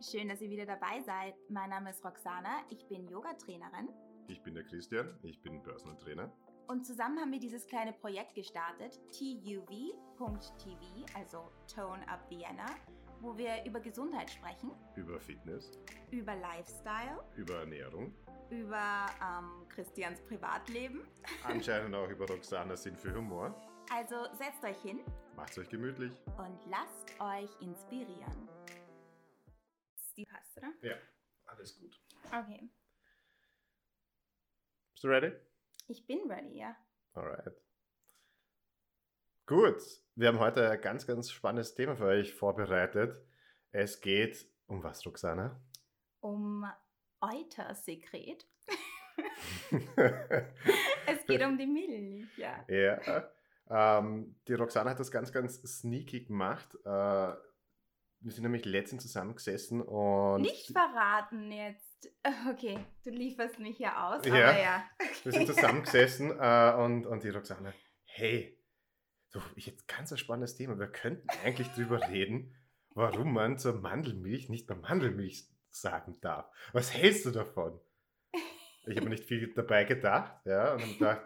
Schön, dass ihr wieder dabei seid. Mein Name ist Roxana, ich bin Yoga-Trainerin. Ich bin der Christian, ich bin Personal Trainer. Und zusammen haben wir dieses kleine Projekt gestartet, tuv.tv, also Tone Up Vienna, wo wir über Gesundheit sprechen, Über Fitness, über Lifestyle, über Ernährung, über ähm, Christians Privatleben. anscheinend auch über Roxanas Sinn für Humor. Also setzt euch hin Macht's euch gemütlich. und lasst euch inspirieren. Die passt, oder? Ja, alles gut. Okay. Bist du ready? Ich bin ready, ja. Alright. Gut, wir haben heute ein ganz, ganz spannendes Thema für euch vorbereitet. Es geht um was, Roxana? Um Eutersekret. Es geht um die Milch, ja. Ja, ähm, die Roxana hat das ganz, ganz sneaky gemacht. Äh, wir sind nämlich letztens zusammengesessen und Nicht verraten jetzt. Okay, du lieferst mich ja aus, Ja. aber ja. wir sind zusammengesessen äh, und, und die Roxana, hey, so, jetzt ganz ein spannendes Thema. Wir könnten eigentlich drüber reden, warum man zur Mandelmilch nicht mehr Mandelmilch sagen darf. Was hältst du davon? Ich habe mir nicht viel dabei gedacht, ja, und habe gedacht,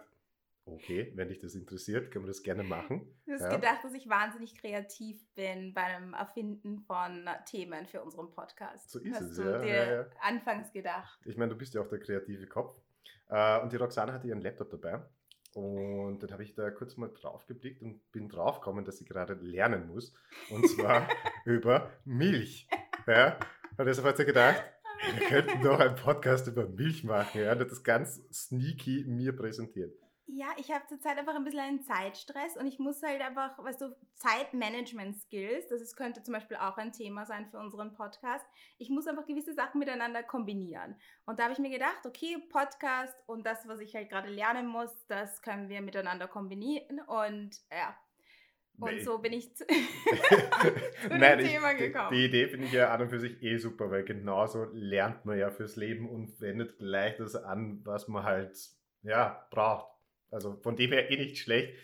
okay, wenn dich das interessiert, können wir das gerne machen. Du hast Ja. gedacht, dass ich wahnsinnig kreativ bin beim Erfinden von Themen für unseren Podcast. So ist hast es, du ja, dir ja, anfangs gedacht. Ich meine, du bist ja auch der kreative Kopf. Äh, und die Roxana hatte ihren Laptop dabei. Und dann habe ich da kurz mal drauf geblickt und bin draufgekommen, dass sie gerade lernen muss. Und zwar über Milch. Ja? Und deshalb hat sie gedacht, wir könnten doch einen Podcast über Milch machen. Ja? Und hat das ganz sneaky mir präsentiert. Ja, ich habe zurzeit einfach ein bisschen einen Zeitstress und ich muss halt einfach, weißt du, Zeitmanagement-Skills, das ist, könnte zum Beispiel auch ein Thema sein für unseren Podcast. Ich muss einfach gewisse Sachen miteinander kombinieren. Und da habe ich mir gedacht, okay, Podcast und das, was ich halt gerade lernen muss, das können wir miteinander kombinieren. Und ja, und Nee. so bin ich zu, Nein, dem ich, Thema die, gekommen. die Idee finde ich ja an und für sich eh super, weil genauso lernt man ja fürs Leben und wendet gleich das an, was man halt ja, braucht. Also von dem her eh nicht schlecht.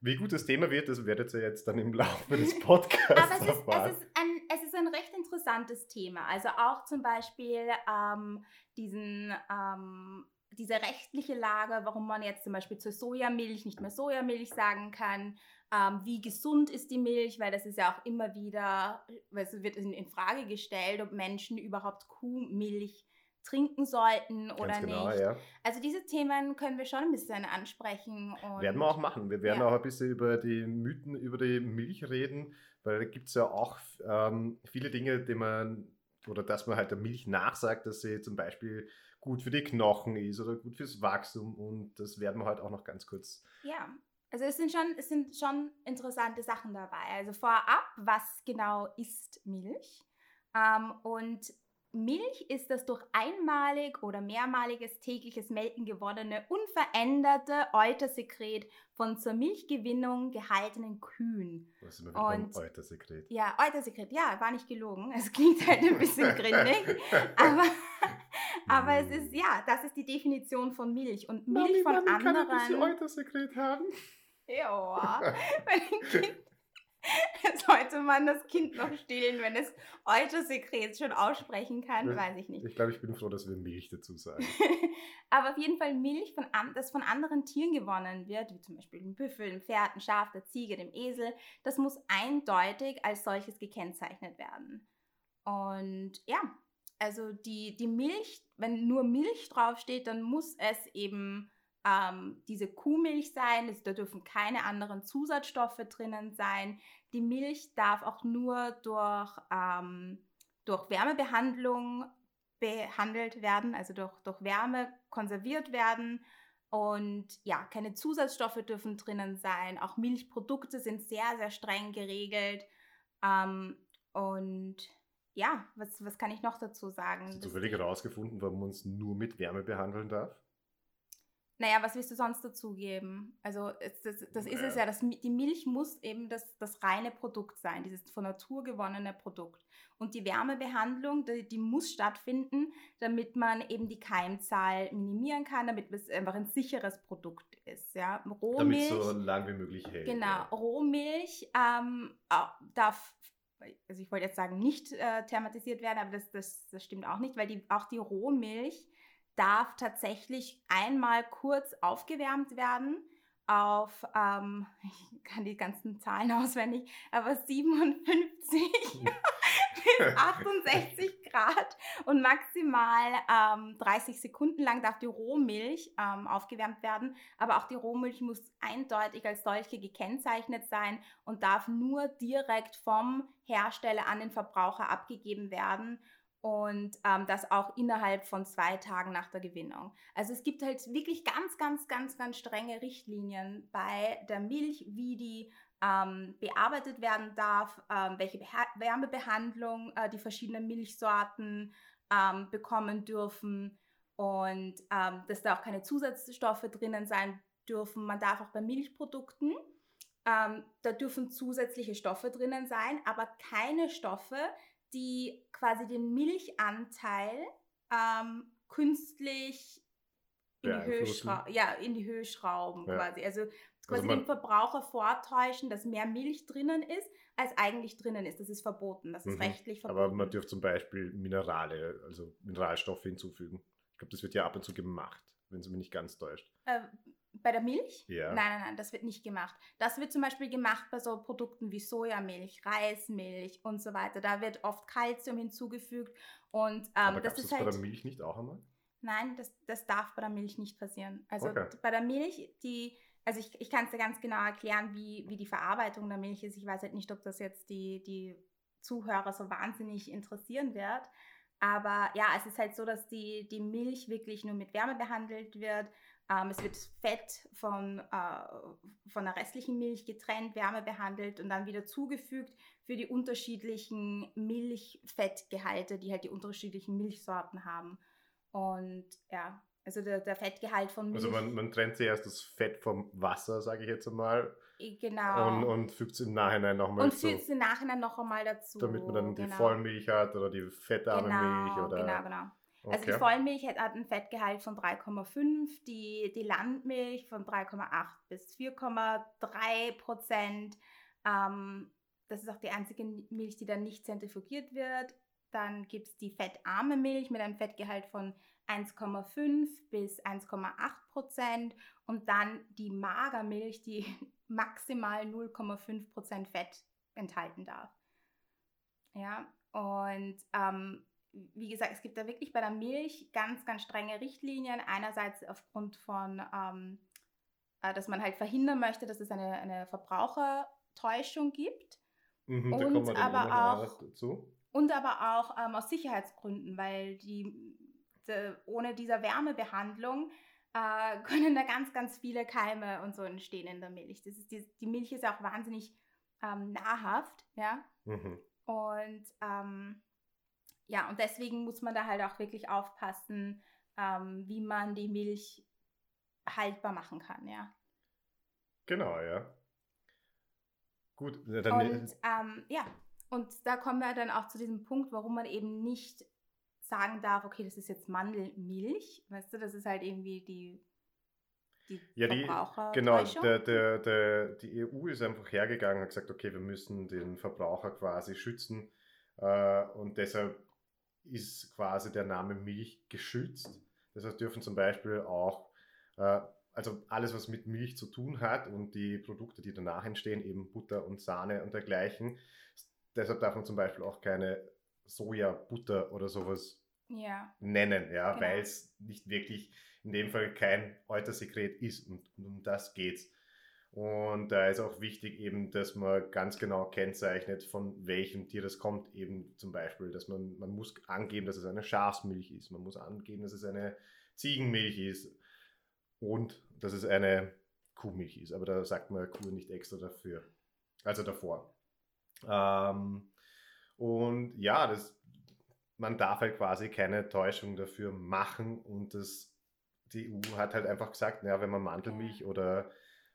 Wie gut das Thema wird, das werdet ihr jetzt dann im Laufe des Podcasts Aber es ist, erfahren. es, ist ein, es ist ein recht interessantes Thema. Also auch zum Beispiel ähm, diesen, ähm, diese rechtliche Lage, warum man jetzt zum Beispiel zur Sojamilch nicht mehr Sojamilch sagen kann. Ähm, wie gesund ist die Milch? Weil das ist ja auch immer wieder, weil es wird in, in Frage gestellt, ob Menschen überhaupt Kuhmilch trinken sollten oder Ganz genau, nicht. ja. Also diese Themen können wir schon ein bisschen ansprechen. Werden wir auch machen. Wir werden Ja. auch ein bisschen über die Mythen über die Milch reden, weil da gibt es ja auch ähm, viele Dinge, die man, oder dass man halt der Milch nachsagt, dass sie zum Beispiel gut für die Knochen ist oder gut fürs Wachstum und das werden wir heute auch noch ganz kurz. Ja, also es sind schon, es sind schon interessante Sachen dabei. Also vorab, was genau ist Milch? Ähm, und Milch ist das durch einmalig oder mehrmaliges tägliches Melken gewonnene, unveränderte Eutersekret von zur Milchgewinnung gehaltenen Kühen. Was ist Und- Eutersekret? Ja, Eutersekret, ja, war nicht gelogen. Es klingt halt ein bisschen grindig, aber, aber es ist, ja, das ist die Definition von Milch. Und Milch von anderen... Eutersekret haben? Ja, wenn ein Kind, sollte man das Kind noch stillen, wenn es Eutersekret schon aussprechen kann, weiß ich nicht. Ich glaube, ich bin froh, dass wir Milch dazu sagen. Aber auf jeden Fall Milch, von das von anderen Tieren gewonnen wird, wie zum Beispiel dem Büffel, dem Pferd, dem Schaf, der Ziege, dem Esel, das muss eindeutig als solches gekennzeichnet werden. Und ja, also die, die Milch, wenn nur Milch draufsteht, dann muss es eben ähm, diese Kuhmilch sein. Es, da dürfen keine anderen Zusatzstoffe drinnen sein. Die Milch darf auch nur durch, ähm, durch Wärmebehandlung behandelt werden, also durch, durch Wärme konserviert werden. Und ja, keine Zusatzstoffe dürfen drinnen sein. Auch Milchprodukte sind sehr, sehr streng geregelt. Ähm, und ja, was, was kann ich noch dazu sagen? Hast du zufällig herausgefunden, warum man uns nur mit Wärme behandeln darf? Naja, was willst du sonst dazugeben? Also das, das ist es ja, das, die Milch muss eben das, das reine Produkt sein, dieses von Natur gewonnene Produkt. Und die Wärmebehandlung, die, die muss stattfinden, damit man eben die Keimzahl minimieren kann, damit es einfach ein sicheres Produkt ist. Ja? Damit Rohmilch, es so lang wie möglich hält. genau, ja. Rohmilch ähm, darf also ich wollte jetzt sagen, nicht äh, thematisiert werden, aber das, das, das stimmt auch nicht, weil die, auch die Rohmilch darf tatsächlich einmal kurz aufgewärmt werden auf, ähm, ich kann die ganzen Zahlen auswendig, aber 57 bis 68 Grad und maximal ähm, 30 Sekunden lang darf die Rohmilch ähm, aufgewärmt werden. Aber auch die Rohmilch muss eindeutig als solche gekennzeichnet sein und darf nur direkt vom Hersteller an den Verbraucher abgegeben werden und ähm, das auch innerhalb von zwei Tagen nach der Gewinnung. Also es gibt halt wirklich ganz, ganz, ganz, ganz strenge Richtlinien bei der Milch, wie die ähm, bearbeitet werden darf, ähm, welche Beha Wärmebehandlung äh, die verschiedenen Milchsorten ähm, bekommen dürfen und ähm, dass da auch keine Zusatzstoffe drinnen sein dürfen. Man darf auch bei Milchprodukten, ähm, da dürfen zusätzliche Stoffe drinnen sein, aber keine Stoffe, die quasi den Milchanteil ähm, künstlich in die, Höhe ja, in die Höhe schrauben ja. quasi. Also quasi also den Verbraucher vortäuschen, dass mehr Milch drinnen ist, als eigentlich drinnen ist. Das ist verboten. Das ist mhm. rechtlich verboten. Aber man dürfte zum Beispiel Minerale, also Mineralstoffe hinzufügen. Ich glaube, das wird ja ab und zu gemacht, wenn es mich nicht ganz täuscht. Äh, bei der Milch? Ja. Nein, nein, nein, das wird nicht gemacht. Das wird zum Beispiel gemacht bei so Produkten wie Sojamilch, Reismilch und so weiter. Da wird oft Kalzium hinzugefügt. Und, ähm, Aber das ist das halt, bei der Milch nicht auch einmal? Nein, das, das darf bei der Milch nicht passieren. Also okay. bei der Milch, die, also ich, ich kann es dir ganz genau erklären, wie, wie die Verarbeitung der Milch ist. Ich weiß halt nicht, ob das jetzt die, die Zuhörer so wahnsinnig interessieren wird. Aber ja, es ist halt so, dass die, die Milch wirklich nur mit Wärme behandelt wird. Ähm, es wird Fett von, äh, von der restlichen Milch getrennt, Wärme behandelt und dann wieder zugefügt für die unterschiedlichen Milchfettgehalte, die halt die unterschiedlichen Milchsorten haben. Und ja, also der, der Fettgehalt von Milch. Also man, man trennt zuerst das Fett vom Wasser, sage ich jetzt einmal. Genau. Und, und fügt es im Nachhinein nochmal Und fügt es im Nachhinein noch einmal dazu. Damit man dann genau. die Vollmilch hat oder die fettarme genau, Milch. Oder genau, genau. Okay. Also die Vollmilch hat ein Fettgehalt von 3,5, die, die Landmilch von 3,8 bis 4,3 Prozent. Ähm, das ist auch die einzige Milch, die dann nicht zentrifugiert wird. Dann gibt es die fettarme Milch mit einem Fettgehalt von 1,5 bis 1,8 Prozent und dann die Magermilch, die maximal 0,5 Prozent Fett enthalten darf. Ja, und ähm, wie gesagt, es gibt da wirklich bei der Milch ganz, ganz strenge Richtlinien. Einerseits aufgrund von, ähm, äh, dass man halt verhindern möchte, dass es eine, eine Verbrauchertäuschung gibt. Mhm, und aber auch dazu. Und aber auch ähm, aus Sicherheitsgründen, weil die, de, ohne diese Wärmebehandlung äh, können da ganz, ganz viele Keime und so entstehen in der Milch. Das ist die, die Milch ist auch wahnsinnig ähm, nahrhaft, ja. Mhm. Und ähm, ja, und deswegen muss man da halt auch wirklich aufpassen, ähm, wie man die Milch haltbar machen kann, ja. Genau, ja. Gut, dann. Und ähm, ja, und da kommen wir dann auch zu diesem Punkt, warum man eben nicht sagen darf, okay, das ist jetzt Mandelmilch. Weißt du, das ist halt irgendwie die, die ja, die, genau, der, der, der, die EU ist einfach hergegangen und hat gesagt, okay, wir müssen den Verbraucher quasi schützen äh, und deshalb ist quasi der Name Milch geschützt. Das heißt, dürfen zum Beispiel auch, äh, also alles, was mit Milch zu tun hat und die Produkte, die danach entstehen, eben Butter und Sahne und dergleichen, Deshalb darf man zum Beispiel auch keine Sojabutter oder sowas ja. nennen, ja, genau. weil es nicht wirklich in dem Fall kein Eutersekret ist und, und um das geht's. Und da ist auch wichtig eben, dass man ganz genau kennzeichnet, von welchem Tier das kommt. Eben zum Beispiel, dass man, man muss angeben, dass es eine Schafsmilch ist. Man muss angeben, dass es eine Ziegenmilch ist und dass es eine Kuhmilch ist. Aber da sagt man Kuh nicht extra dafür. Also davor. Ähm, und ja, das, man darf halt quasi keine Täuschung dafür machen und das, die EU hat halt einfach gesagt, naja, wenn man Mandelmilch oder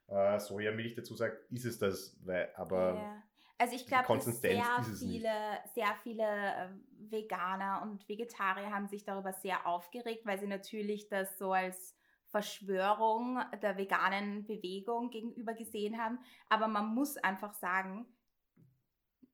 äh, Sojamilch dazu sagt, ist es das, weil, aber ja. Also ich glaube, sehr viele, sehr viele äh, Veganer und Vegetarier haben sich darüber sehr aufgeregt, weil sie natürlich das so als Verschwörung der veganen Bewegung gegenüber gesehen haben. Aber man muss einfach sagen,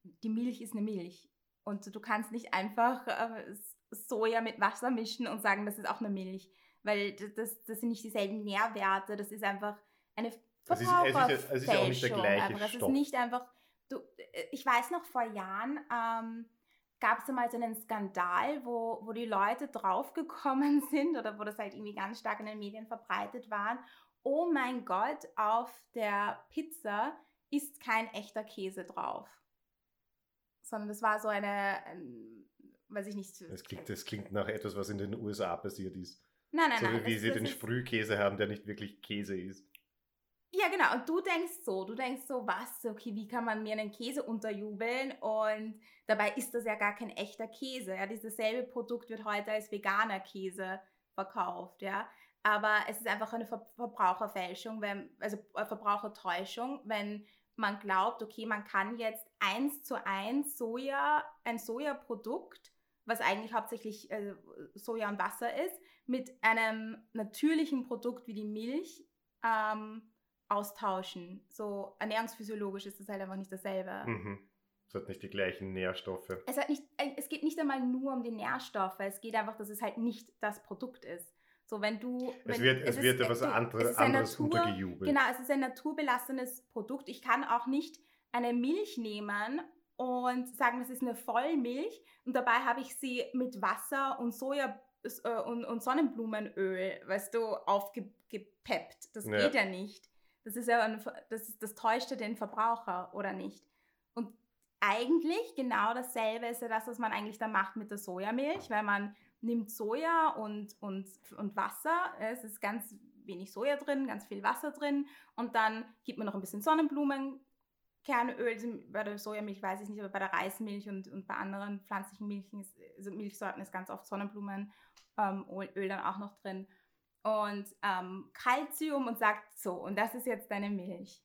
die Milch ist eine Milch. Und du kannst nicht einfach äh, Soja mit Wasser mischen und sagen, das ist auch eine Milch. Weil das, das sind nicht dieselben Nährwerte, das ist einfach eine Verbraucherfälschung. Es ist, es ist ja auch nicht der gleiche einfach. Es ist nicht einfach, du, äh, ich weiß noch vor Jahren, ähm, gab es mal so einen Skandal, wo, wo die Leute draufgekommen sind oder wo das halt irgendwie ganz stark in den Medien verbreitet war. Oh mein Gott, auf der Pizza ist kein echter Käse drauf. Sondern das war so eine, ähm, weiß ich nicht. Das klingt, das klingt nach etwas, was in den USA passiert ist. Nein, nein, so nein. wie sie den Sprühkäse haben, der nicht wirklich Käse ist. Ja, genau. Und du denkst so, du denkst so, was, okay, wie kann man mir einen Käse unterjubeln? Und dabei ist das ja gar kein echter Käse. Ja, dieses selbe Produkt wird heute als veganer Käse verkauft, ja. Aber es ist einfach eine Ver Verbraucherfälschung, wenn, also äh, Verbrauchertäuschung, wenn man glaubt, okay, man kann jetzt eins zu eins Soja, ein Sojaprodukt, was eigentlich hauptsächlich äh, Soja und Wasser ist, mit einem natürlichen Produkt wie die Milch ähm, austauschen. So ernährungsphysiologisch ist das halt einfach nicht dasselbe. Mhm. Es hat nicht die gleichen Nährstoffe. Es, hat nicht, äh, es geht nicht einmal nur um die Nährstoffe. Es geht einfach, dass es halt nicht das Produkt ist. So, wenn du. Es wenn, wird, es, es wird ist, etwas du, andere, es anderes Natur, untergejubelt. Genau, es ist ein naturbelassenes Produkt. Ich kann auch nicht eine Milch nehmen und sagen, das ist eine Vollmilch und dabei habe ich sie mit Wasser und Soja äh, und, und Sonnenblumenöl, weißt du, aufgepeppt. Das Ja. geht ja nicht. Das ist ja ein, das, das täuscht ja den Verbraucher, oder nicht? Und eigentlich genau dasselbe ist ja das, was man eigentlich dann macht mit der Sojamilch, weil man nimmt Soja und, und, und Wasser. Es ist ganz wenig Soja drin, ganz viel Wasser drin und dann gibt man noch ein bisschen Sonnenblumenkernöl. Bei der Sojamilch weiß ich nicht, aber bei der Reismilch und, und bei anderen pflanzlichen Milchen, ist, also Milchsorten ist ganz oft Sonnenblumenöl ähm, dann auch noch drin. Und ähm, Calcium und sagt so, und das ist jetzt deine Milch.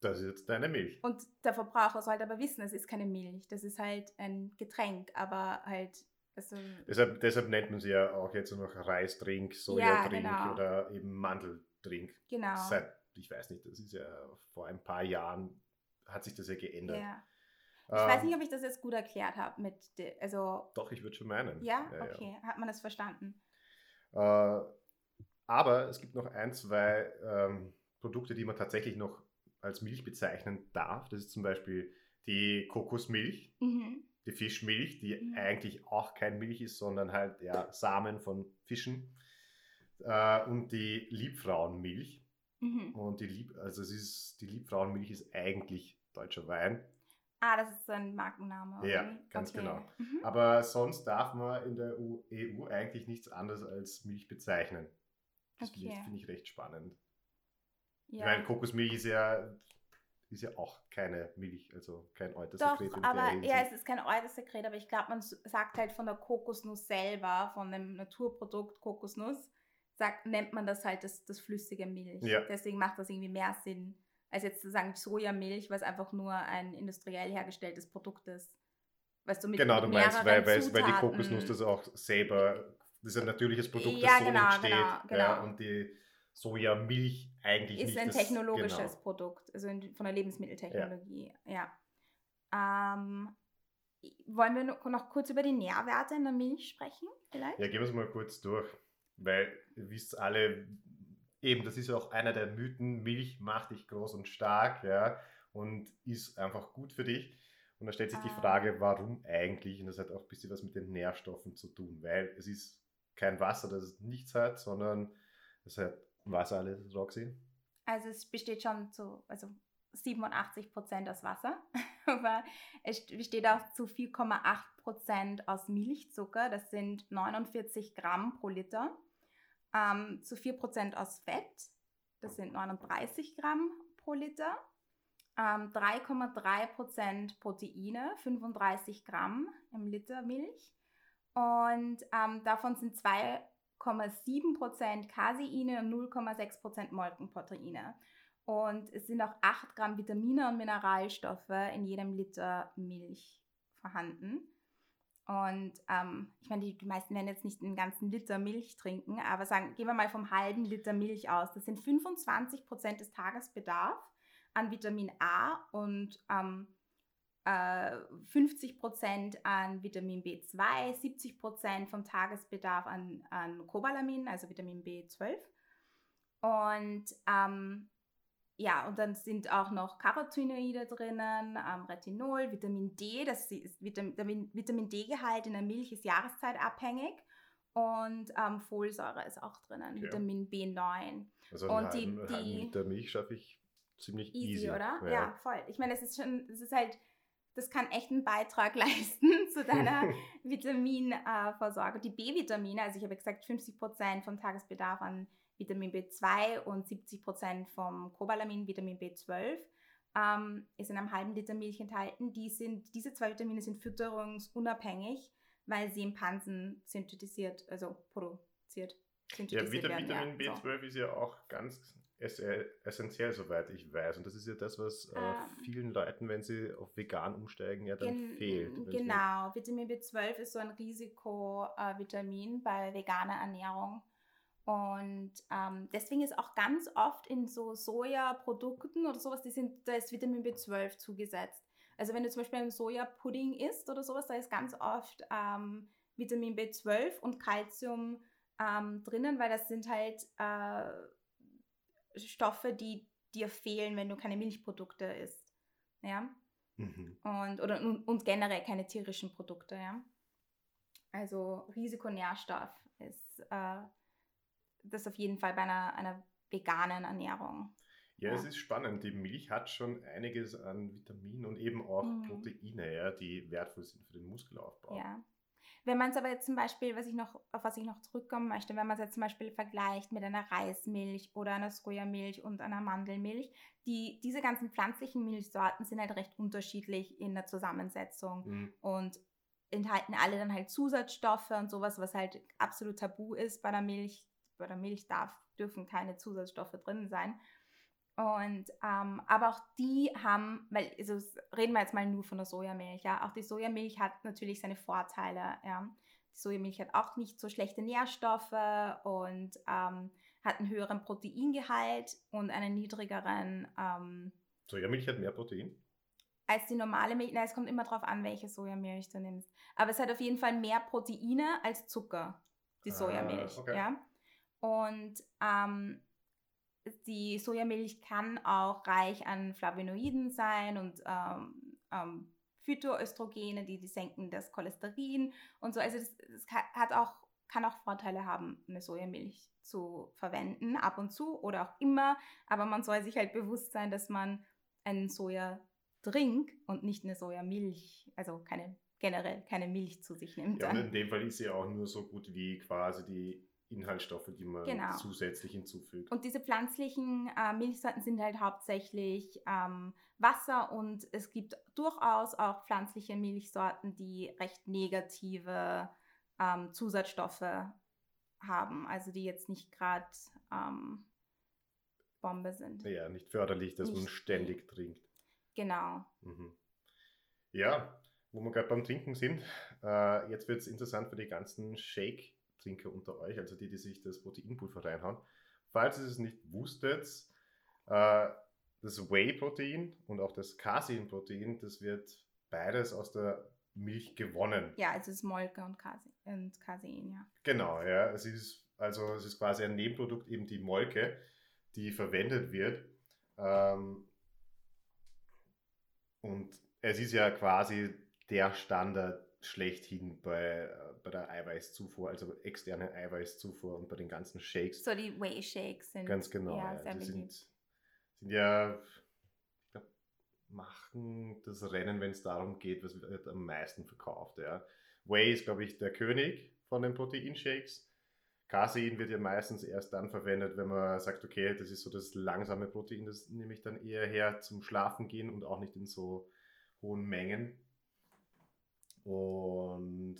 Das ist jetzt deine Milch. Und der Verbraucher sollte aber wissen, es ist keine Milch, das ist halt ein Getränk, aber halt. Also, Deshalb, deshalb nennt man sie ja auch jetzt noch Reisdrink, Sojadrink genau. oder eben Mandeldrink. genau. Seit, ich weiß nicht, das ist ja vor ein paar Jahren hat sich das ja geändert. ja. Ich weiß Ähm, nicht, ob ich das jetzt gut erklärt habe mit, also, Doch, ich würde schon meinen. ja, ja. okay, hat man das verstanden? Äh, aber es gibt noch ein, zwei ähm, Produkte, die man tatsächlich noch als Milch bezeichnen darf. Das ist zum Beispiel die Kokosmilch, Mhm. die Fischmilch, die Mhm. eigentlich auch kein Milch ist, sondern halt ja, Samen von Fischen. Äh, und die Liebfrauenmilch. Mhm. Und die Lieb, also es ist, die Liebfrauenmilch ist eigentlich deutscher Wein. Ah, das ist so ein Markenname. oder Ja, ganz genau. Mhm. Aber sonst darf man in der EU EU eigentlich nichts anderes als Milch bezeichnen. Das finde ich, Okay. finde ich recht spannend. Ja. Ich meine, Kokosmilch ist ja, ist ja auch keine Milch, also kein Doch, Eutersekret in aber ja, es ist kein Eutersekret, aber ich glaube, man sagt halt von der Kokosnuss selber, von dem Naturprodukt Kokosnuss, sagt, nennt man das halt das, das flüssige Milch. Ja. Deswegen macht das irgendwie mehr Sinn, als jetzt zu sagen Sojamilch, was einfach nur ein industriell hergestelltes Produkt ist. Weißt du, mit Genau, du meinst, weil, weil, weil die. Kokosnuss das auch selber, das ist ein natürliches Produkt, Ja, das so genau, entsteht. genau, genau. Ja, und die Sojamilch eigentlich ist nicht. ein das- technologisches Genau. Produkt, also in, von der Lebensmitteltechnologie. Ja. Ähm, wollen wir noch- kurz über die Nährwerte in der Milch sprechen, vielleicht? Ja, gehen wir es mal kurz durch, weil ihr wisst alle, eben, das ist ja auch einer der Mythen, Milch macht dich groß und stark, ja, und ist einfach gut für dich. Und da stellt sich die Ah. Frage, warum eigentlich? Und das hat auch ein bisschen was mit den Nährstoffen zu tun, weil es ist kein Wasser, das nichts hat, sondern es hat Wasser alles, Roxy. Also es besteht schon zu also 87 Prozent aus Wasser, aber es besteht auch zu 4,8 Prozent aus Milchzucker, das sind 49 Gramm pro Liter, ähm, zu 4 Prozent aus Fett, das sind 39 Gramm pro Liter, ähm, 3,3 Prozent Proteine, 35 Gramm im Liter Milch und ähm, davon sind 2,7 Prozent Caseine und 0,6 Prozent Molkenproteine. Und es sind auch 8 Gramm Vitamine und Mineralstoffe in jedem Liter Milch vorhanden. Und ähm, ich meine, die, die meisten werden jetzt nicht einen ganzen Liter Milch trinken, aber sagen, gehen wir mal vom halben Liter Milch aus. Das sind 25 Prozent des Tagesbedarfs an Vitamin A und ähm, äh, 50% an Vitamin B2, 70% vom Tagesbedarf an, an Cobalamin, also Vitamin B12. Und ähm, ja, und dann sind auch noch Carotinoide drinnen, ähm, Retinol, Vitamin D. Das ist Vitamin, Vitamin D-Gehalt in der Milch ist jahreszeitabhängig. Und ähm, Folsäure ist auch drinnen, okay. Vitamin B9. Also und halben, die, die Liter Milch schaffe ich ziemlich easy, easy oder? Ja. ja. voll. Ich meine, es ist schon, es ist halt, das kann echt einen Beitrag leisten zu deiner Vitaminversorgung. Die B-Vitamine, also ich habe gesagt, 50% vom Tagesbedarf an Vitamin B2 und 70% vom Cobalamin, Vitamin B12, ähm, ist in einem halben Liter Milch enthalten. Die sind, diese zwei Vitamine sind fütterungsunabhängig, weil sie im Pansen synthetisiert, also produziert. Ja, Vitamin, werden, ja. B12 so. ist ja auch ganz essentiell, soweit ich weiß. Und das ist ja das, was äh, ähm, vielen Leuten, wenn sie auf vegan umsteigen, ja dann gen fehlt. Genau, Vitamin B12 ist so ein Risikovitamin äh, bei veganer Ernährung. Und ähm, deswegen ist auch ganz oft in so Sojaprodukten oder sowas, die sind, da ist Vitamin B12 zugesetzt. Also wenn du zum Beispiel einen Sojapudding isst oder sowas, da ist ganz oft ähm, Vitamin B12 und Calcium ähm, drinnen, weil das sind halt äh, Stoffe, die dir fehlen, wenn du keine Milchprodukte isst. Ja. Mhm. Und, oder, und, generell keine tierischen Produkte, ja. Also Risikonährstoff ist äh, das auf jeden Fall bei einer, einer veganen Ernährung. Ja, ja, es ist spannend. Die Milch hat schon einiges an Vitaminen und eben auch mhm. Proteine, ja, die wertvoll sind für den Muskelaufbau. Ja. Wenn man es aber jetzt zum Beispiel, was ich noch, auf was ich noch zurückkommen möchte, wenn man es jetzt zum Beispiel vergleicht mit einer Reismilch oder einer Sojamilch und einer Mandelmilch, die, diese ganzen pflanzlichen Milchsorten sind halt recht unterschiedlich in der Zusammensetzung mhm. und enthalten alle dann halt Zusatzstoffe und sowas, was halt absolut tabu ist bei der Milch bei der Milch darf, dürfen keine Zusatzstoffe drin sein. Und ähm, aber auch die haben, weil also reden wir jetzt mal nur von der Sojamilch, ja, auch die Sojamilch hat natürlich seine Vorteile, ja. Die Sojamilch hat auch nicht so schlechte Nährstoffe und ähm, hat einen höheren Proteingehalt und einen niedrigeren. Ähm, Sojamilch hat mehr Protein? Als die normale Milch. Nein, es kommt immer darauf an, welche Sojamilch du nimmst. Aber es hat auf jeden Fall mehr Proteine als Zucker, die ah, Sojamilch. Ah, okay. ja. Und ähm, die Sojamilch kann auch reich an Flavonoiden sein und ähm, ähm, Phytoöstrogene, die, die senken das Cholesterin und so. Also das, das hat auch, kann auch Vorteile haben, eine Sojamilch zu verwenden, ab und zu oder auch immer. Aber man soll sich halt bewusst sein, dass man einen Sojadrink und nicht eine Sojamilch, also keine generell keine Milch zu sich nimmt. Ja, und in dem Fall ist sie auch nur so gut wie quasi die Inhaltsstoffe, die man genau. zusätzlich hinzufügt. Und diese pflanzlichen äh, Milchsorten sind halt hauptsächlich ähm, Wasser und es gibt durchaus auch pflanzliche Milchsorten, die recht negative ähm, Zusatzstoffe haben, also die jetzt nicht gerade ähm, Bombe sind. Ja, nicht förderlich, dass nicht man ständig trinkt. Genau. Mhm. Ja, wo wir gerade beim Trinken sind, äh, jetzt wird es interessant für die ganzen Shake- Trinker unter euch, also die, die sich das Proteinpulver reinhauen. Falls ihr es nicht wusstet, äh, das Whey-Protein und auch das Casein-Protein, das wird beides aus der Milch gewonnen. Ja, also es ist Molke und Casein, und Casein, ja. Genau, ja. Es ist, also es ist quasi ein Nebenprodukt, eben die Molke, die verwendet wird. Ähm, und es ist ja quasi der Standard schlechthin bei, äh, bei der Eiweißzufuhr, also externe Eiweißzufuhr und bei den ganzen Shakes. So die Whey Shakes sind. Ganz genau, ja, ja. die sind, sind ja, ich glaub, machen das Rennen, wenn es darum geht, was wird am meisten verkauft. Ja. Whey ist, glaube ich, der König von den Proteinshakes. Casein wird ja meistens erst dann verwendet, wenn man sagt, okay, das ist so das langsame Protein, das nehme ich dann eher her zum Schlafen gehen und auch nicht in so hohen Mengen. Und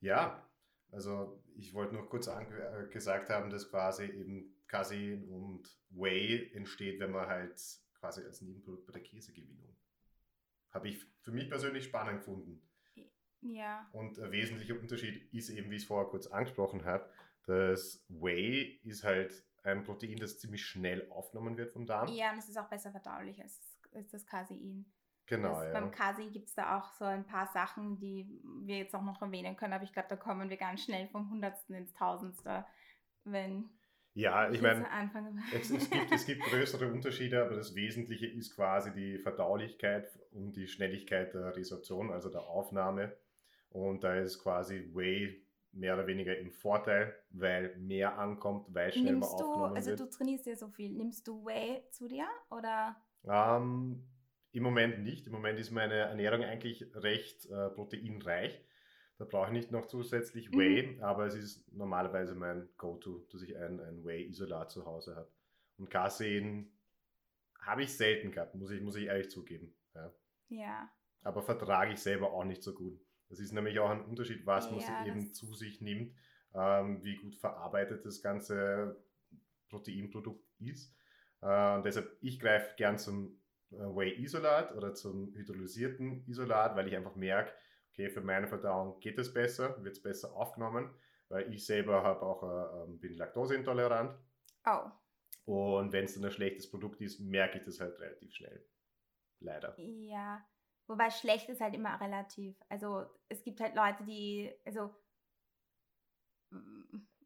ja, also ich wollte noch kurz äh, gesagt haben, dass quasi eben Casein und Whey entsteht, wenn man halt quasi als Nebenprodukt bei der Käsegewinnung. Habe ich für mich persönlich spannend gefunden. Ja. Und ein wesentlicher Unterschied ist eben, wie ich es vorher kurz angesprochen habe, dass Whey ist halt ein Protein, das ziemlich schnell aufgenommen wird vom Darm. Ja, und es ist auch besser verdaulich als, als das Casein. Genau, das, ja. Beim Kasi gibt es da auch so ein paar Sachen, die wir jetzt auch noch erwähnen können, aber ich glaube, da kommen wir ganz schnell vom Hundertsten ins Tausendste, wenn Ja, ich meine, es, es, gibt, es gibt größere Unterschiede, aber das Wesentliche ist quasi die Verdaulichkeit und die Schnelligkeit der Resorption, also der Aufnahme. Und da ist quasi Whey mehr oder weniger im Vorteil, weil mehr ankommt, weil schneller Nimmst du, aufgenommen also wird. du trainierst ja so viel, nimmst du Whey zu dir oder? Ähm, Im Moment nicht. Im Moment ist meine Ernährung eigentlich recht äh, proteinreich. Da brauche ich nicht noch zusätzlich Mhm. Whey, aber es ist normalerweise mein Go-To, dass ich ein, ein Whey-Isolat zu Hause habe. Und Casein habe ich selten gehabt, muss ich, muss ich ehrlich zugeben. Ja. Ja. Aber vertrage ich selber auch nicht so gut. Das ist nämlich auch ein Unterschied, was man Ja, eben das- zu sich nimmt, ähm, wie gut verarbeitet das ganze Proteinprodukt ist. Äh, und deshalb, ich greife gern zum Whey-Isolat oder zum hydrolysierten Isolat, weil ich einfach merke, okay, für meine Verdauung geht es besser, wird es besser aufgenommen, weil ich selber habe auch, äh, ähm, bin laktoseintolerant. Oh, Und wenn es dann ein schlechtes Produkt ist, merke ich das halt relativ schnell. Leider. ja. Wobei schlecht ist halt immer relativ. Also es gibt halt Leute, die, also,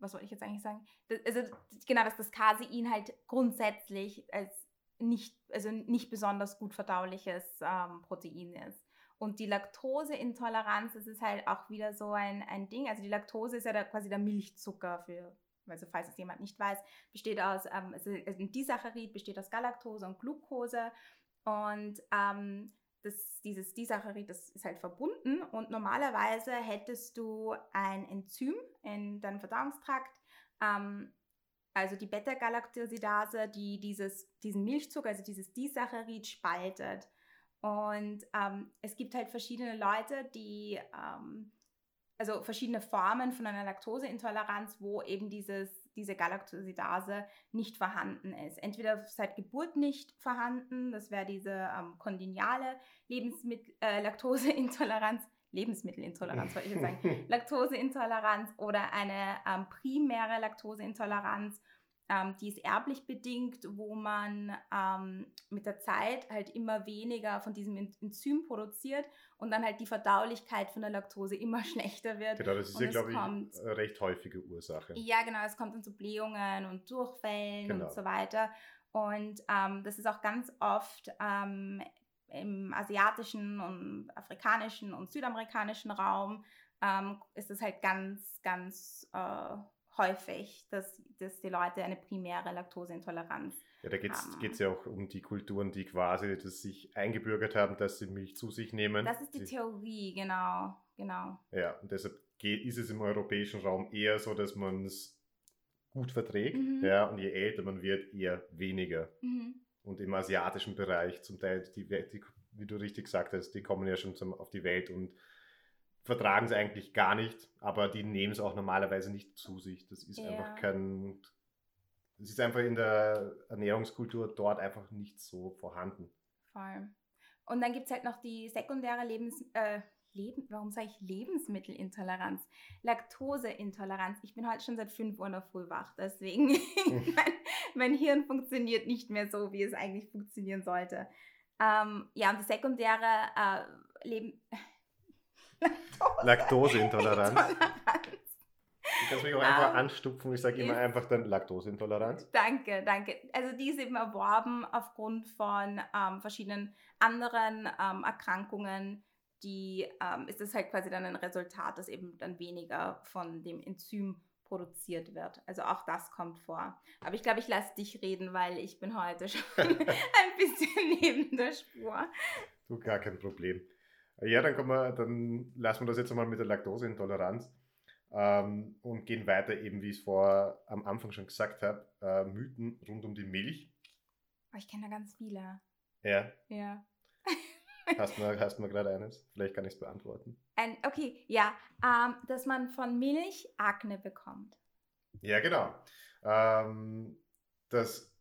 was wollte ich jetzt eigentlich sagen? Das, also genau, dass das Casein halt grundsätzlich als nicht, also nicht besonders gut verdauliches ähm, Protein ist. Und die Laktoseintoleranz, das ist halt auch wieder so ein, ein Ding. Also die Laktose ist ja da quasi der Milchzucker für, also falls es jemand nicht weiß, besteht aus, ähm, also ein Disaccharid besteht aus Galaktose und Glucose. Und ähm, das, dieses Disaccharid, das ist halt verbunden und normalerweise hättest du ein Enzym in deinem Verdauungstrakt, ähm, also die Beta-Galactosidase, die dieses, diesen Milchzucker, also dieses Disaccharid spaltet. Und ähm, es gibt halt verschiedene Leute, die, ähm, also verschiedene Formen von einer Laktoseintoleranz, wo eben dieses, diese Galactosidase nicht vorhanden ist. Entweder seit Geburt nicht vorhanden, das wäre diese ähm, kongeniale Lebensmittel, äh, Laktoseintoleranz, Lebensmittelintoleranz, wollte ich jetzt sagen, Laktoseintoleranz oder eine ähm, primäre Laktoseintoleranz, ähm, die ist erblich bedingt, wo man ähm, mit der Zeit halt immer weniger von diesem En- Enzym produziert und dann halt die Verdaulichkeit von der Laktose immer schlechter wird. Genau, das ist Und ja, glaube ich, kommt- eine recht häufige Ursache. Ja, genau, es kommt dann zu Blähungen und Durchfällen Genau. und so weiter. Und ähm, das ist auch ganz oft ähm, im asiatischen und afrikanischen und südamerikanischen Raum ähm, ist es halt ganz, ganz äh, häufig, dass, dass die Leute eine primäre Laktoseintoleranz Ja, da geht haben. es ja auch um die Kulturen, die quasi das sich eingebürgert haben, dass sie Milch zu sich nehmen. Das ist die Theorie, genau, genau. Ja, und deshalb geht, ist es im europäischen Raum eher so, dass man es gut verträgt. Mhm. Ja, und je älter man wird, eher weniger. Mhm. Und im asiatischen Bereich zum Teil, die, die, wie du richtig gesagt hast, die kommen ja schon zum, auf die Welt und vertragen es eigentlich gar nicht, aber die nehmen es auch normalerweise nicht zu sich. Das ist Ja. einfach kein. Es ist einfach in der Ernährungskultur dort einfach nicht so vorhanden. Voll. Und dann gibt es halt noch die sekundäre Lebens... Äh, Leben, warum sage ich Lebensmittelintoleranz? Laktoseintoleranz. Ich bin heute schon seit 5 Uhr in der Früh wach, deswegen mein, mein Hirn funktioniert nicht mehr so, wie es eigentlich funktionieren sollte. Ähm, ja, und die sekundäre äh, Leben... Laktoseintoleranz. Intoleranz. Du kannst mich auch einfach Ähm, anstupfen. Ich sage immer einfach dann Laktoseintoleranz. Danke, danke. Also die ist eben erworben aufgrund von ähm, verschiedenen anderen ähm, Erkrankungen, die ähm, ist es halt quasi dann ein Resultat, dass eben dann weniger von dem Enzym produziert wird. Also auch das kommt vor. Aber ich glaube, ich lasse dich reden, weil ich bin heute schon ein bisschen neben der Spur. Du, gar kein Problem. Ja, dann, kommen wir, dann lassen wir das jetzt einmal mit der Laktoseintoleranz ähm, und gehen weiter, eben wie ich es vor am Anfang schon gesagt habe, äh, Mythen rund um die Milch. Oh, ich kenne da ganz viele. Ja, Ja. Hast du hast du gerade eines? Vielleicht kann ich es beantworten. Ein, okay, ja, ähm, dass man von Milch Akne bekommt. Ja, genau. Ähm, das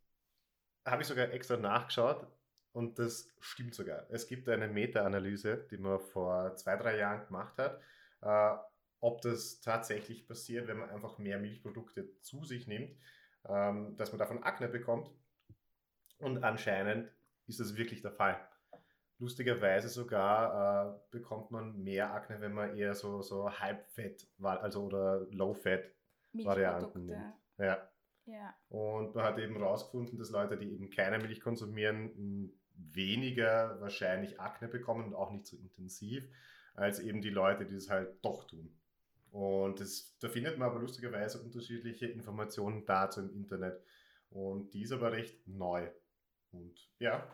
habe ich sogar extra nachgeschaut und das stimmt sogar. Es gibt eine Meta-Analyse, die man vor zwei, drei Jahren gemacht hat, äh, ob das tatsächlich passiert, wenn man einfach mehr Milchprodukte zu sich nimmt, ähm, dass man davon Akne bekommt. Und anscheinend ist das wirklich der Fall. Lustigerweise sogar äh, bekommt man mehr Akne, wenn man eher so, so Halbfett, also oder Low-Fat Varianten nimmt. Ja. ja. Und man hat eben herausgefunden, dass Leute, die eben keine Milch konsumieren, weniger wahrscheinlich Akne bekommen und auch nicht so intensiv, als eben die Leute, die es halt doch tun. Und das, da findet man aber lustigerweise unterschiedliche Informationen dazu im Internet. Und die ist aber recht neu. Und ja,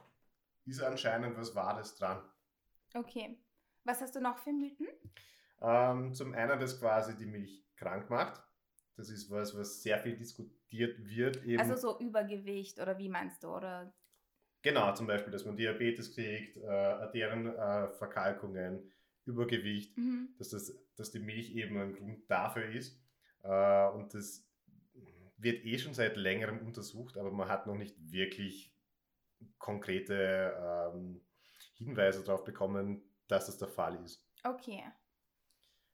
ist anscheinend was Wahres dran. Okay. Was hast du noch für Mythen? Ähm, zum einen, dass quasi die Milch krank macht. Das ist was, was sehr viel diskutiert wird. Eben. Also so Übergewicht oder wie meinst du? Oder? Genau, zum Beispiel, dass man Diabetes kriegt, äh, Arterienverkalkungen, äh, Übergewicht, mhm. dass, das, dass die Milch eben ein Grund dafür ist. Äh, und das wird eh schon seit längerem untersucht, aber man hat noch nicht wirklich konkrete ähm, Hinweise darauf bekommen, dass das der Fall ist. Okay.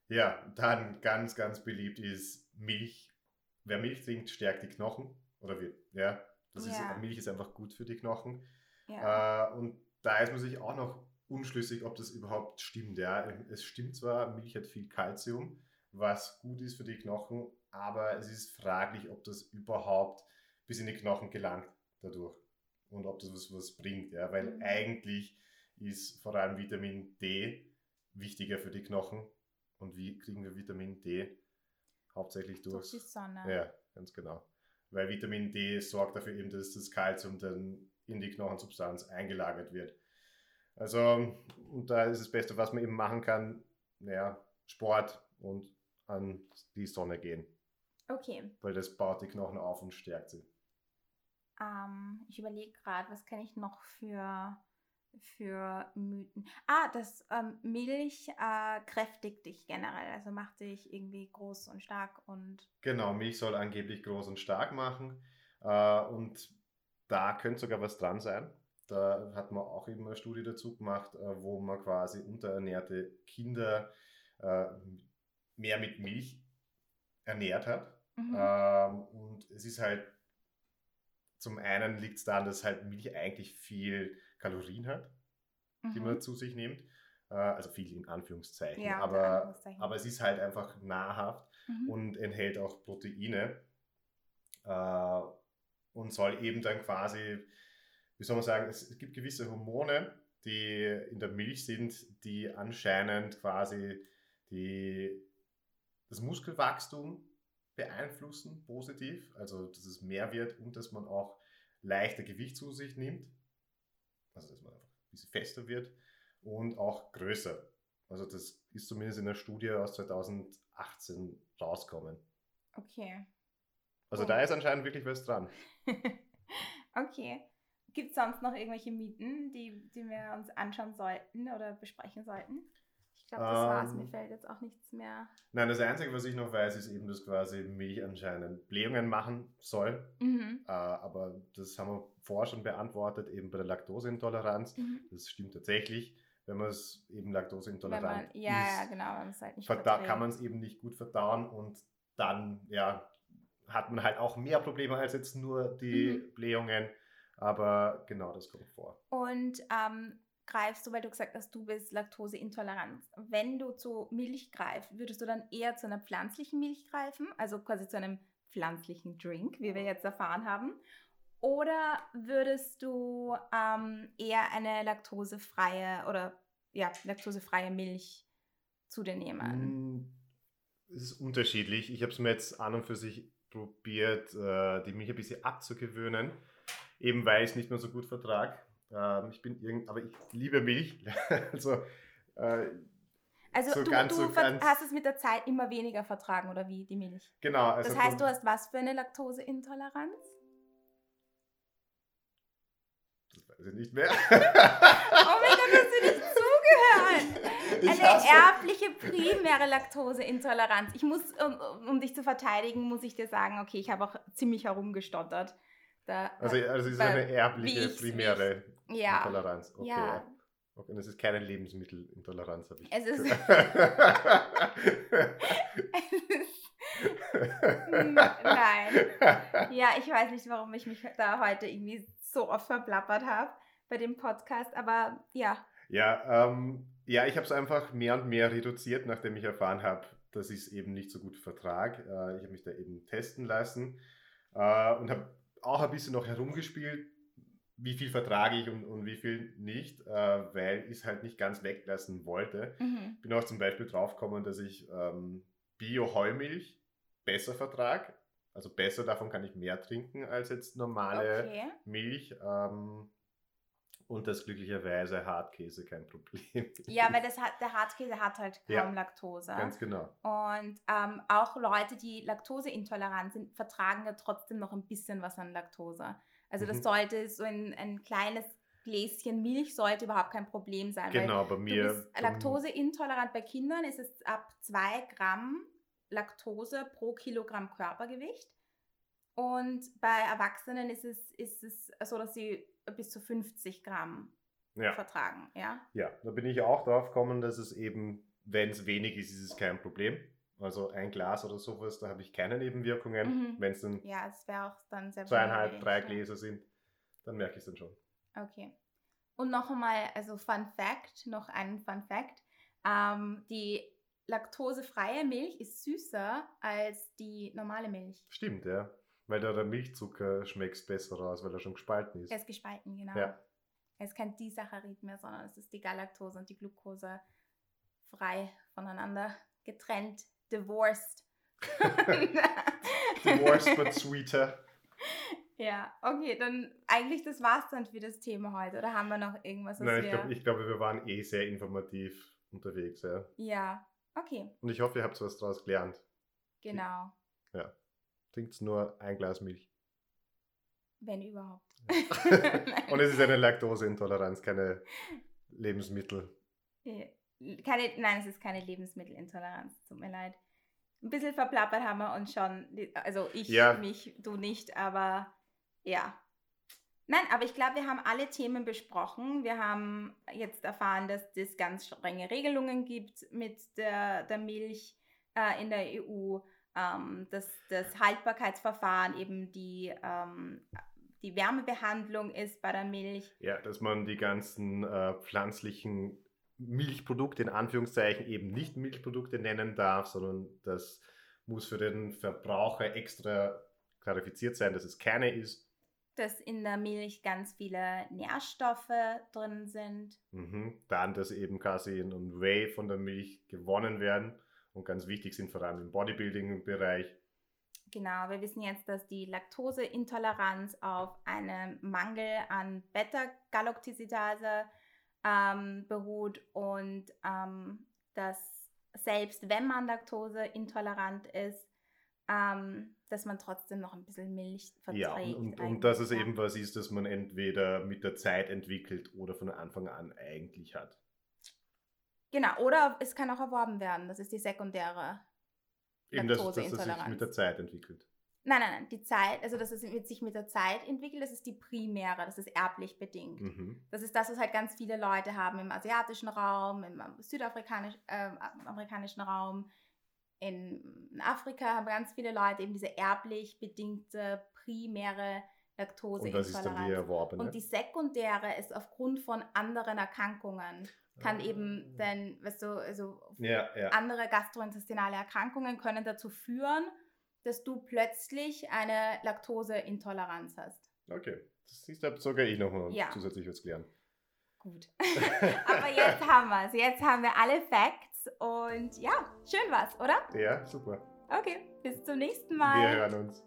Ja, dann ganz, ganz beliebt ist Milch. Wer Milch trinkt, stärkt die Knochen. Oder wie? Ja, das ja. Ist, Milch ist einfach gut für die Knochen. Ja. Äh, und da ist man sich auch noch unschlüssig, ob das überhaupt stimmt. Ja. Es stimmt zwar, Milch hat viel Kalzium, was gut ist für die Knochen, aber es ist fraglich, ob das überhaupt bis in die Knochen gelangt dadurch und ob das was, was bringt, ja, weil mhm. eigentlich ist vor allem Vitamin D wichtiger für die Knochen. Und wie kriegen wir Vitamin D? Hauptsächlich durch die Sonne. Ja, ganz genau. Weil Vitamin D sorgt dafür eben, dass das Kalzium dann in die Knochensubstanz eingelagert wird. Also, und da ist das Beste, was man eben machen kann, naja, Sport und an die Sonne gehen. Okay. Weil das baut die Knochen auf und stärkt sie. Ähm, ich überlege gerade, was kenne ich noch für, für Mythen? Ah, das ähm, Milch äh, kräftigt dich generell, also macht dich irgendwie groß und stark und. Genau, Milch soll angeblich groß und stark machen. Äh, und da könnte sogar was dran sein. Da hat man auch eben eine Studie dazu gemacht, äh, wo man quasi unterernährte Kinder äh, mehr mit Milch ernährt hat. Mhm. Ähm, und es ist halt zum einen liegt es daran, dass halt Milch eigentlich viel Kalorien hat, mhm. die man mhm. zu sich nimmt. Äh, also viel in Anführungszeichen. Ja, aber, Anführungszeichen. aber es ist halt einfach nahrhaft mhm. und enthält auch Proteine äh, und soll eben dann quasi, wie soll man sagen, es, es gibt gewisse Hormone, die in der Milch sind, die anscheinend quasi die, das Muskelwachstum beeinflussen, positiv, also dass es mehr wird und dass man auch leichter Gewicht zu sich nimmt, also dass man einfach ein bisschen fester wird und auch größer. Also das ist zumindest in der Studie aus 2018 rausgekommen. Okay. Also oh. da ist anscheinend wirklich was dran. okay. Gibt es sonst noch irgendwelche Mythen, die, die wir uns anschauen sollten oder besprechen sollten? Ich glaube, das ähm, war's. Mir ähm. fällt jetzt auch nichts mehr. Nein, das Einzige, was ich noch weiß, ist eben, dass quasi Milch anscheinend Blähungen machen soll. Mhm. Äh, aber das haben wir vorher schon beantwortet, eben bei der Laktoseintoleranz. Mhm. Das stimmt tatsächlich. Wenn man es eben laktoseintolerant man, ja, ist, ja, genau, wenn es halt nicht kann man es eben nicht gut verdauen und dann, ja, hat man halt auch mehr Probleme als jetzt nur die mhm. Blähungen. Aber genau, das kommt vor. Und ähm, greifst du, weil du gesagt hast, du bist laktoseintolerant. Wenn du zu Milch greifst, würdest du dann eher zu einer pflanzlichen Milch greifen, also quasi zu einem pflanzlichen Drink, wie wir jetzt erfahren haben? Oder würdest du ähm, eher eine laktosefreie oder ja, laktosefreie Milch zu dir nehmen? Hm, es ist unterschiedlich. Ich habe es mir jetzt an und für sich probiert, äh, die Milch ein bisschen abzugewöhnen, eben weil ich es nicht mehr so gut vertrage. Ähm, ich bin irgend, aber ich liebe Milch. also äh, also so du, ganz, du so hast es mit der Zeit immer weniger vertragen oder wie die Milch? Genau. Also das heißt, du hast was für eine Laktoseintoleranz? Das weiß ich nicht mehr. oh mein Gott, hast du nicht zugehört? Eine erbliche primäre Laktoseintoleranz. Ich muss, um, um dich zu verteidigen, muss ich dir sagen, okay, ich habe auch ziemlich herumgestottert. Da, also, also es ist eine erbliche primäre ja. Intoleranz. Okay. Ja. Okay, und es ist keine Lebensmittelintoleranz, habe ich Es ist. Nein. Ja, ich weiß nicht, warum ich mich da heute irgendwie so oft verplappert habe bei dem Podcast, aber ja. Ja, ähm, ja ich habe es einfach mehr und mehr reduziert, nachdem ich erfahren habe, dass ich es eben nicht so gut vertrage. Äh, ich habe mich da eben testen lassen äh, und habe auch ein bisschen noch herumgespielt, wie viel vertrage ich und, und wie viel nicht, äh, weil ich es halt nicht ganz weglassen wollte. Mhm. Bin auch zum Beispiel draufgekommen, dass ich ähm, Bio-Heumilch besser vertrage. Also besser, davon kann ich mehr trinken als jetzt normale Okay. Milch. Ähm, und dass glücklicherweise Hartkäse kein Problem ist. Ja, weil das hat, der Hartkäse hat halt kaum Ja, Laktose. Ganz genau. Und ähm, auch Leute, die laktoseintolerant sind, vertragen ja trotzdem noch ein bisschen was an Laktose. Also das Mhm. sollte so ein, ein kleines Gläschen Milch sollte überhaupt kein Problem sein. Genau, bei mir. laktoseintolerant bei Kindern ist es ab 2 Gramm Laktose pro Kilogramm Körpergewicht. Und bei Erwachsenen ist es, ist es so, dass sie bis zu 50 Gramm Ja, vertragen. Ja? ja, da bin ich auch drauf gekommen, dass es eben, wenn es wenig ist, ist es kein Problem. Also ein Glas oder sowas, da habe ich keine Nebenwirkungen. Mhm. Wenn es dann ja, es dann zweieinhalb, drei ja. Gläser sind, dann merke ich es dann schon. Okay. Und noch einmal, also Fun Fact, noch ein Fun Fact. Ähm, die laktosefreie Milch ist süßer als die normale Milch. Stimmt, ja. Weil da der Milchzucker schmeckt besser raus, weil er schon gespalten ist. Er ist gespalten, genau. Ja. Es ist kein Disaccharid mehr, sondern es ist die Galaktose und die Glucose frei voneinander getrennt, divorced. Worse but sweeter. ja, okay, dann eigentlich das war's dann für das Thema heute. Oder haben wir noch irgendwas, was Nein, ich wir... glaube, ich glaub, wir waren eh sehr informativ unterwegs. Ja. ja, okay, Und ich hoffe, ihr habt was daraus gelernt. genau. Trinkt nur ein Glas Milch. Wenn überhaupt. Und es ist eine Laktoseintoleranz, keine Lebensmittel. Keine, nein, es ist keine Lebensmittelintoleranz, tut mir leid. Ein bisschen verplappert haben wir uns schon. Also ich, Ja. mich, du nicht, aber ja. Nein, aber ich glaube, wir haben alle Themen besprochen. Wir haben jetzt erfahren, dass es ganz strenge Regelungen gibt mit der, der Milch äh, in der EU, ähm, dass das Haltbarkeitsverfahren eben die, ähm, die Wärmebehandlung ist bei der Milch. Ja, dass man die ganzen äh, pflanzlichen Milchprodukte in Anführungszeichen eben nicht Milchprodukte nennen darf, sondern das muss für den Verbraucher extra klarifiziert sein, dass es keine ist. dass in der Milch ganz viele Nährstoffe drin sind. Mhm. Dann, dass eben Casein und Whey von der Milch gewonnen werden und ganz wichtig sind, vor allem im Bodybuilding-Bereich. Genau, wir wissen jetzt, dass die Laktoseintoleranz auf einen Mangel an Beta-Galactosidase ähm, beruht und ähm, dass selbst wenn man laktoseintolerant ist, ähm, dass man trotzdem noch ein bisschen Milch verträgt. Ja, und, und, und dass es eben was ist, das man entweder mit der Zeit entwickelt oder von Anfang an eigentlich hat. Genau, oder es kann auch erworben werden. Das ist die sekundäre Eben, dass, dass es sich Laktoseintoleranz. mit der Zeit entwickelt. Nein, nein, nein. Die Zeit, also dass es sich mit der Zeit entwickelt, das ist die primäre, das ist erblich bedingt. Mhm. Das ist das, was halt ganz viele Leute haben im asiatischen Raum, im südafrikanischen äh, amerikanischen Raum. In Afrika haben ganz viele Leute eben diese erblich bedingte primäre Und das ist dann die Laktoseintoleranz. erworbene. Und die sekundäre ist aufgrund von anderen Erkrankungen. Kann eben Ah. dann, weißt du, also Ja, ja. andere gastrointestinale Erkrankungen können dazu führen, dass du plötzlich eine Laktoseintoleranz hast. Okay. Das ist da sogar ich nochmal Ja. zusätzlich was gelernt. Gut. Aber jetzt haben wir es. Jetzt haben wir alle Facts und ja, schön war's, oder? Ja, super. Okay, bis zum nächsten Wir Mal. hören uns.